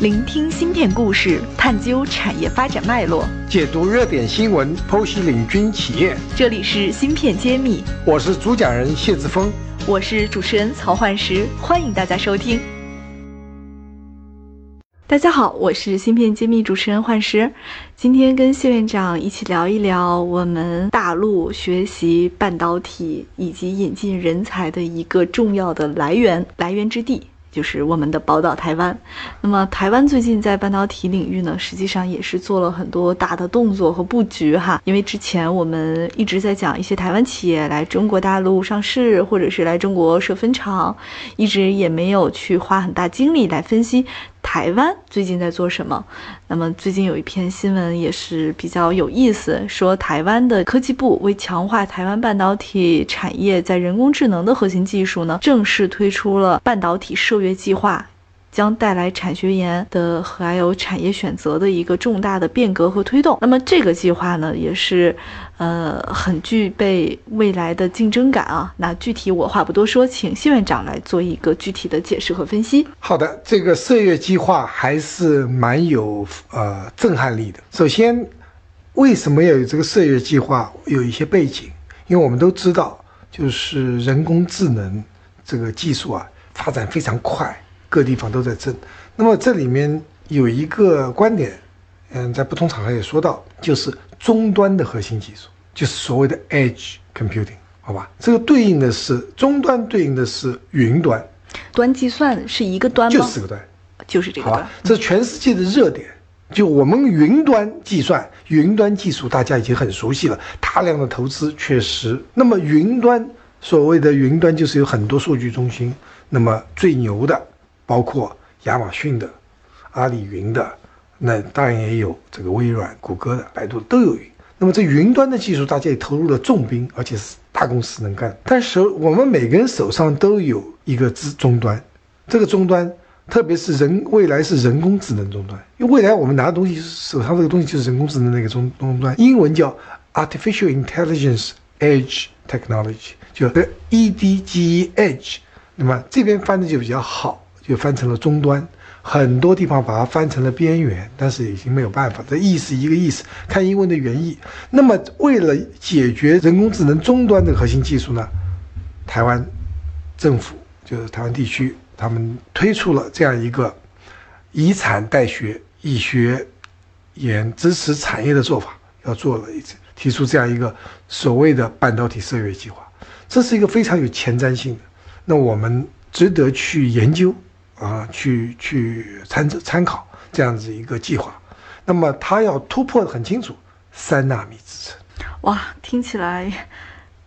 聆听芯片故事，探究产业发展脉络，解读热点新闻，剖析领军企业。这里是芯片揭秘，我是主讲人谢志峰，我是主持人曹焕石，欢迎大家收听。大家好，我是芯片揭秘主持人幻石，今天跟谢院长一起聊一聊我们大陆学习半导体以及引进人才的一个重要的来源来源之地。就是我们的宝岛台湾，那么台湾最近在半导体领域呢，实际上也是做了很多大的动作和布局哈。因为之前我们一直在讲一些台湾企业来中国大陆上市，或者是来中国设分厂，一直也没有去花很大精力来分析。台湾最近在做什么？那么最近有一篇新闻也是比较有意思，说台湾的科技部为强化台湾半导体产业在人工智能的核心技术呢，正式推出了半导体涉月计划。将带来产学研的还有产业选择的一个重大的变革和推动。那么这个计划呢，也是，呃，很具备未来的竞争感啊。那具体我话不多说，请谢院长来做一个具体的解释和分析。好的，这个涉月计划还是蛮有呃震撼力的。首先，为什么要有这个涉月计划？有一些背景，因为我们都知道，就是人工智能这个技术啊，发展非常快。各地方都在争，那么这里面有一个观点，嗯，在不同场合也说到，就是终端的核心技术，就是所谓的 edge computing，好吧？这个对应的是终端，对应的是云端，端计算是一个端吗？就四个端，就是这个端。这是全世界的热点，就我们云端计算、云端技术，大家已经很熟悉了，大量的投资确实。那么云端，所谓的云端就是有很多数据中心，那么最牛的。包括亚马逊的、阿里云的，那当然也有这个微软、谷歌的、百度都有云。那么这云端的技术，大家也投入了重兵，而且是大公司能干。但是我们每个人手上都有一个终终端，这个终端，特别是人未来是人工智能终端，因为未来我们拿的东西手上这个东西就是人工智能那个终终端，英文叫 Artificial Intelligence Edge Technology，就 EDGE Edge。那么这边翻的就比较好。就翻成了终端，很多地方把它翻成了边缘，但是已经没有办法，这意思一个意思，看英文的原意。那么，为了解决人工智能终端的核心技术呢，台湾政府就是台湾地区，他们推出了这样一个以产代学、以学研支持产业的做法，要做了一次，提出这样一个所谓的半导体涉月计划，这是一个非常有前瞻性的，那我们值得去研究。啊，去去参参考这样子一个计划，那么它要突破的很清楚，三纳米制程。哇，听起来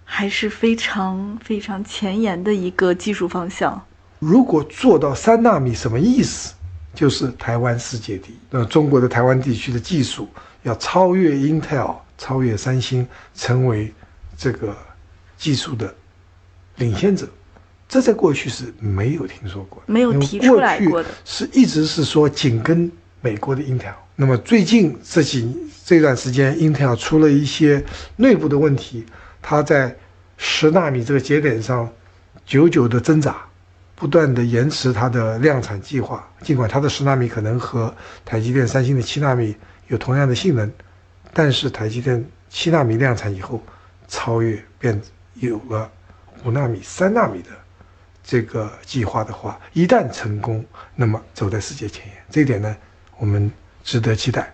还是非常非常前沿的一个技术方向。如果做到三纳米，什么意思？就是台湾世界第一。那中国的台湾地区的技术要超越 Intel，超越三星，成为这个技术的领先者。这在过去是没有听说过，没有提出来过的，是一直是说紧跟美国的 Intel。那么最近这几这段时间，Intel 出了一些内部的问题，它在十纳米这个节点上久久的挣扎，不断的延迟它的量产计划。尽管它的十纳米可能和台积电、三星的七纳米有同样的性能，但是台积电七纳米量产以后，超越变有了五纳米、三纳米的。这个计划的话，一旦成功，那么走在世界前沿，这一点呢，我们值得期待。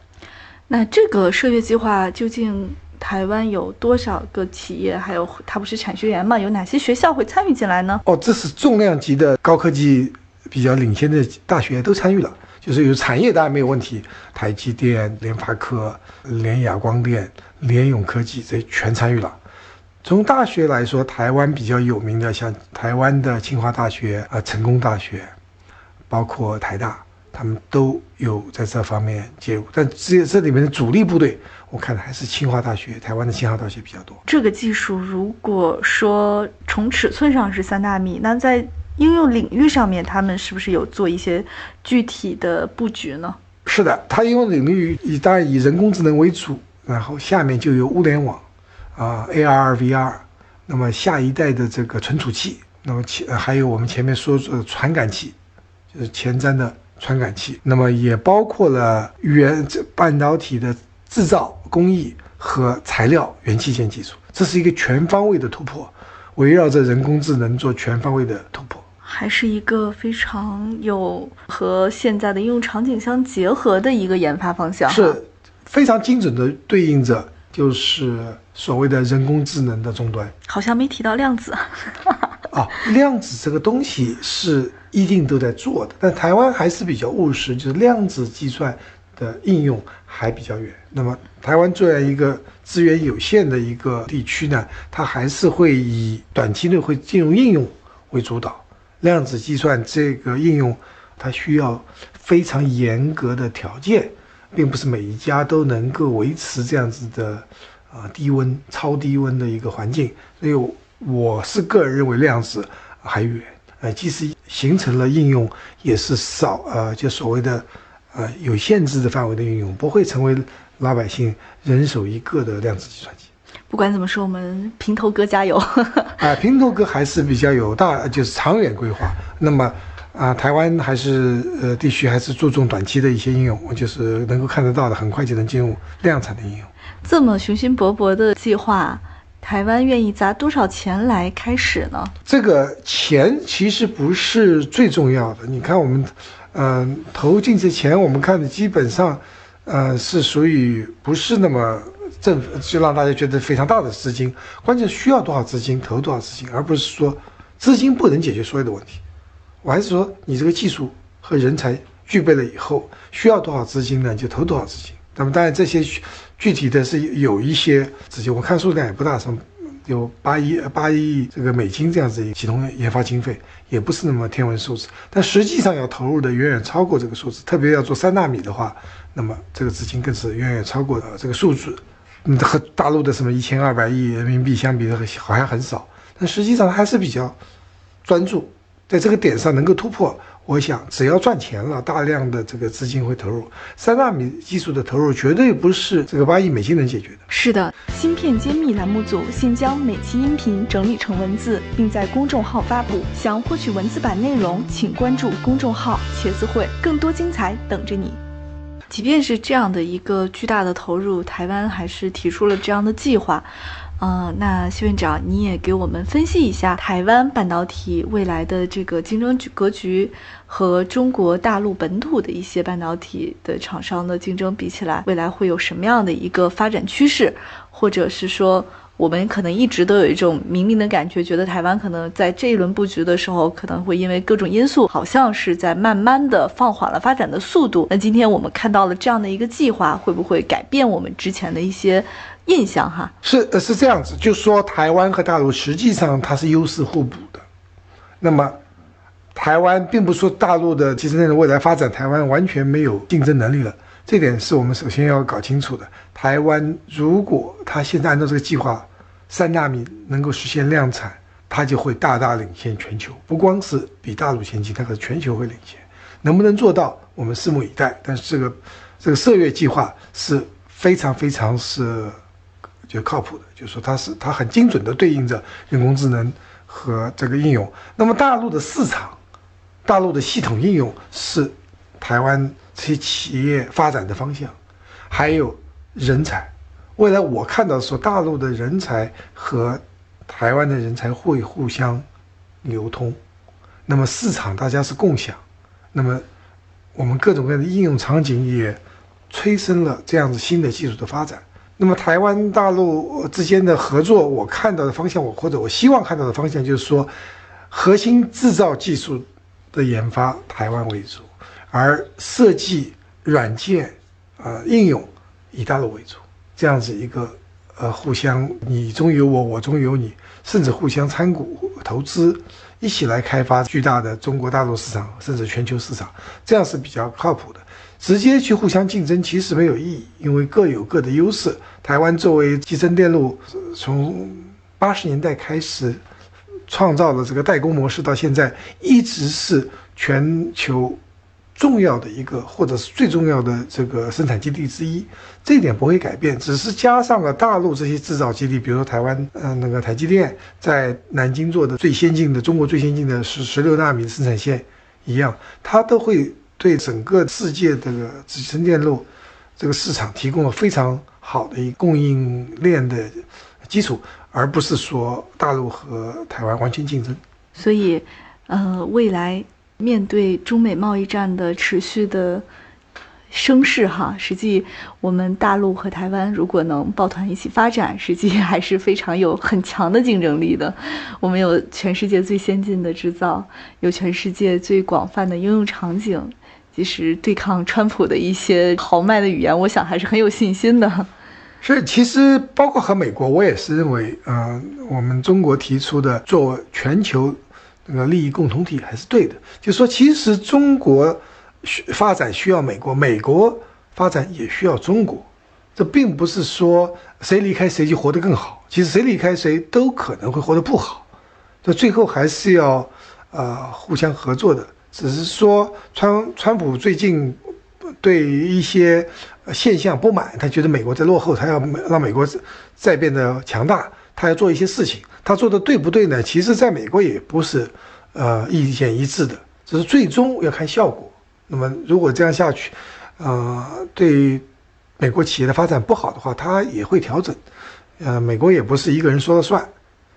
那这个涉月计划究竟台湾有多少个企业？还有它不是产学研嘛？有哪些学校会参与进来呢？哦，这是重量级的高科技比较领先的大学都参与了，就是有产业当然没有问题，台积电、联发科、联亚光电、联咏科技这全参与了。从大学来说，台湾比较有名的，像台湾的清华大学、啊成功大学，包括台大，他们都有在这方面介入。但这这里面的主力部队，我看还是清华大学、台湾的清华大学比较多。这个技术如果说从尺寸上是三纳米，那在应用领域上面，他们是不是有做一些具体的布局呢？是的，它应用领域以当然以人工智能为主，然后下面就有物联网。啊，AR、VR，那么下一代的这个存储器，那么前还有我们前面说的传感器，就是前瞻的传感器，那么也包括了原这半导体的制造工艺和材料元器件技术，这是一个全方位的突破，围绕着人工智能做全方位的突破，还是一个非常有和现在的应用场景相结合的一个研发方向，是非常精准的对应着就是所谓的人工智能的终端。好像没提到量子。啊，量子这个东西是一定都在做的，但台湾还是比较务实，就是量子计算的应用还比较远。那么台湾作为一个资源有限的一个地区呢，它还是会以短期内会进入应用为主导。量子计算这个应用，它需要非常严格的条件，并不是每一家都能够维持这样子的啊低温、超低温的一个环境，所以。我是个人认为量子还远，呃，即使形成了应用，也是少，呃，就所谓的，呃，有限制的范围的应用，不会成为老百姓人手一个的量子计算机。不管怎么说，我们平头哥加油！啊，平头哥还是比较有大，就是长远规划。那么，啊，台湾还是呃地区还是注重短期的一些应用，就是能够看得到的，很快就能进入量产的应用。这么雄心勃勃的计划。台湾愿意砸多少钱来开始呢？这个钱其实不是最重要的。你看，我们，嗯，投进去钱，我们看的基本上，呃，是属于不是那么政府就让大家觉得非常大的资金。关键需要多少资金，投多少资金，而不是说资金不能解决所有的问题。我还是说，你这个技术和人才具备了以后，需要多少资金呢？就投多少资金。那么当然这些。具体的是有一些资金，我看数量也不大，什么有八亿八亿这个美金这样子一个系统研发经费，也不是那么天文数字。但实际上要投入的远远超过这个数字，特别要做三纳米的话，那么这个资金更是远远超过这个数字。嗯，和大陆的什么一千二百亿人民币相比的，好像很少，但实际上还是比较专注，在这个点上能够突破。我想，只要赚钱了，大量的这个资金会投入。三纳米技术的投入绝对不是这个八亿美金能解决的。是的，芯片揭秘栏目组现将每期音频整理成文字，并在公众号发布。想获取文字版内容，请关注公众号“茄子会”，更多精彩等着你。即便是这样的一个巨大的投入，台湾还是提出了这样的计划。嗯，那谢院长，你也给我们分析一下台湾半导体未来的这个竞争格局和中国大陆本土的一些半导体的厂商的竞争比起来，未来会有什么样的一个发展趋势？或者是说，我们可能一直都有一种明明的感觉，觉得台湾可能在这一轮布局的时候，可能会因为各种因素，好像是在慢慢的放缓了发展的速度。那今天我们看到了这样的一个计划，会不会改变我们之前的一些？印象哈是是这样子，就说台湾和大陆实际上它是优势互补的。那么，台湾并不是说大陆的集成电路未来发展，台湾完全没有竞争能力了。这点是我们首先要搞清楚的。台湾如果它现在按照这个计划，三纳米能够实现量产，它就会大大领先全球。不光是比大陆先进，它可全球会领先。能不能做到，我们拭目以待。但是这个这个射月计划是非常非常是。靠谱的，就是说它是它很精准的对应着人工智能和这个应用。那么大陆的市场，大陆的系统应用是台湾这些企业发展的方向，还有人才。未来我看到说大陆的人才和台湾的人才会互相流通，那么市场大家是共享，那么我们各种各样的应用场景也催生了这样子新的技术的发展。那么台湾大陆之间的合作，我看到的方向，我或者我希望看到的方向，就是说，核心制造技术的研发台湾为主，而设计软件啊应用以大陆为主，这样子一个呃互相你中有我，我中有你，甚至互相参股投资，一起来开发巨大的中国大陆市场，甚至全球市场，这样是比较靠谱的。直接去互相竞争其实没有意义，因为各有各的优势。台湾作为集成电路，从八十年代开始创造了这个代工模式，到现在一直是全球重要的一个，或者是最重要的这个生产基地之一。这一点不会改变，只是加上了大陆这些制造基地，比如说台湾，嗯，那个台积电在南京做的最先进的中国最先进的十十六纳米生产线一样，它都会。对整个世界这个集成电路这个市场提供了非常好的一供应链的基础，而不是说大陆和台湾完全竞争。所以，呃，未来面对中美贸易战的持续的。声势哈，实际我们大陆和台湾如果能抱团一起发展，实际还是非常有很强的竞争力的。我们有全世界最先进的制造，有全世界最广泛的应用场景，其实对抗川普的一些豪迈的语言，我想还是很有信心的。是，其实包括和美国，我也是认为，嗯，我们中国提出的做全球那个利益共同体还是对的。就说其实中国。发展需要美国，美国发展也需要中国，这并不是说谁离开谁就活得更好。其实谁离开谁都可能会活得不好，这最后还是要呃互相合作的。只是说川川普最近对一些现象不满，他觉得美国在落后，他要让美国再变得强大，他要做一些事情。他做的对不对呢？其实在美国也不是呃意见一致的，只是最终要看效果。那么，如果这样下去，呃，对美国企业的发展不好的话，它也会调整。呃，美国也不是一个人说了算。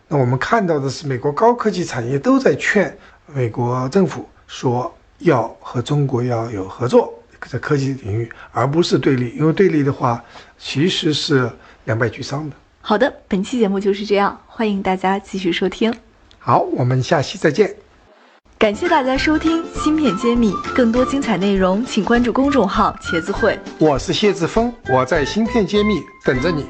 那我们看到的是，美国高科技产业都在劝美国政府说要和中国要有合作，在科技领域，而不是对立。因为对立的话，其实是两败俱伤的。好的，本期节目就是这样，欢迎大家继续收听。好，我们下期再见。感谢大家收听《芯片揭秘》，更多精彩内容，请关注公众号“茄子会”。我是谢志峰，我在《芯片揭秘》等着你。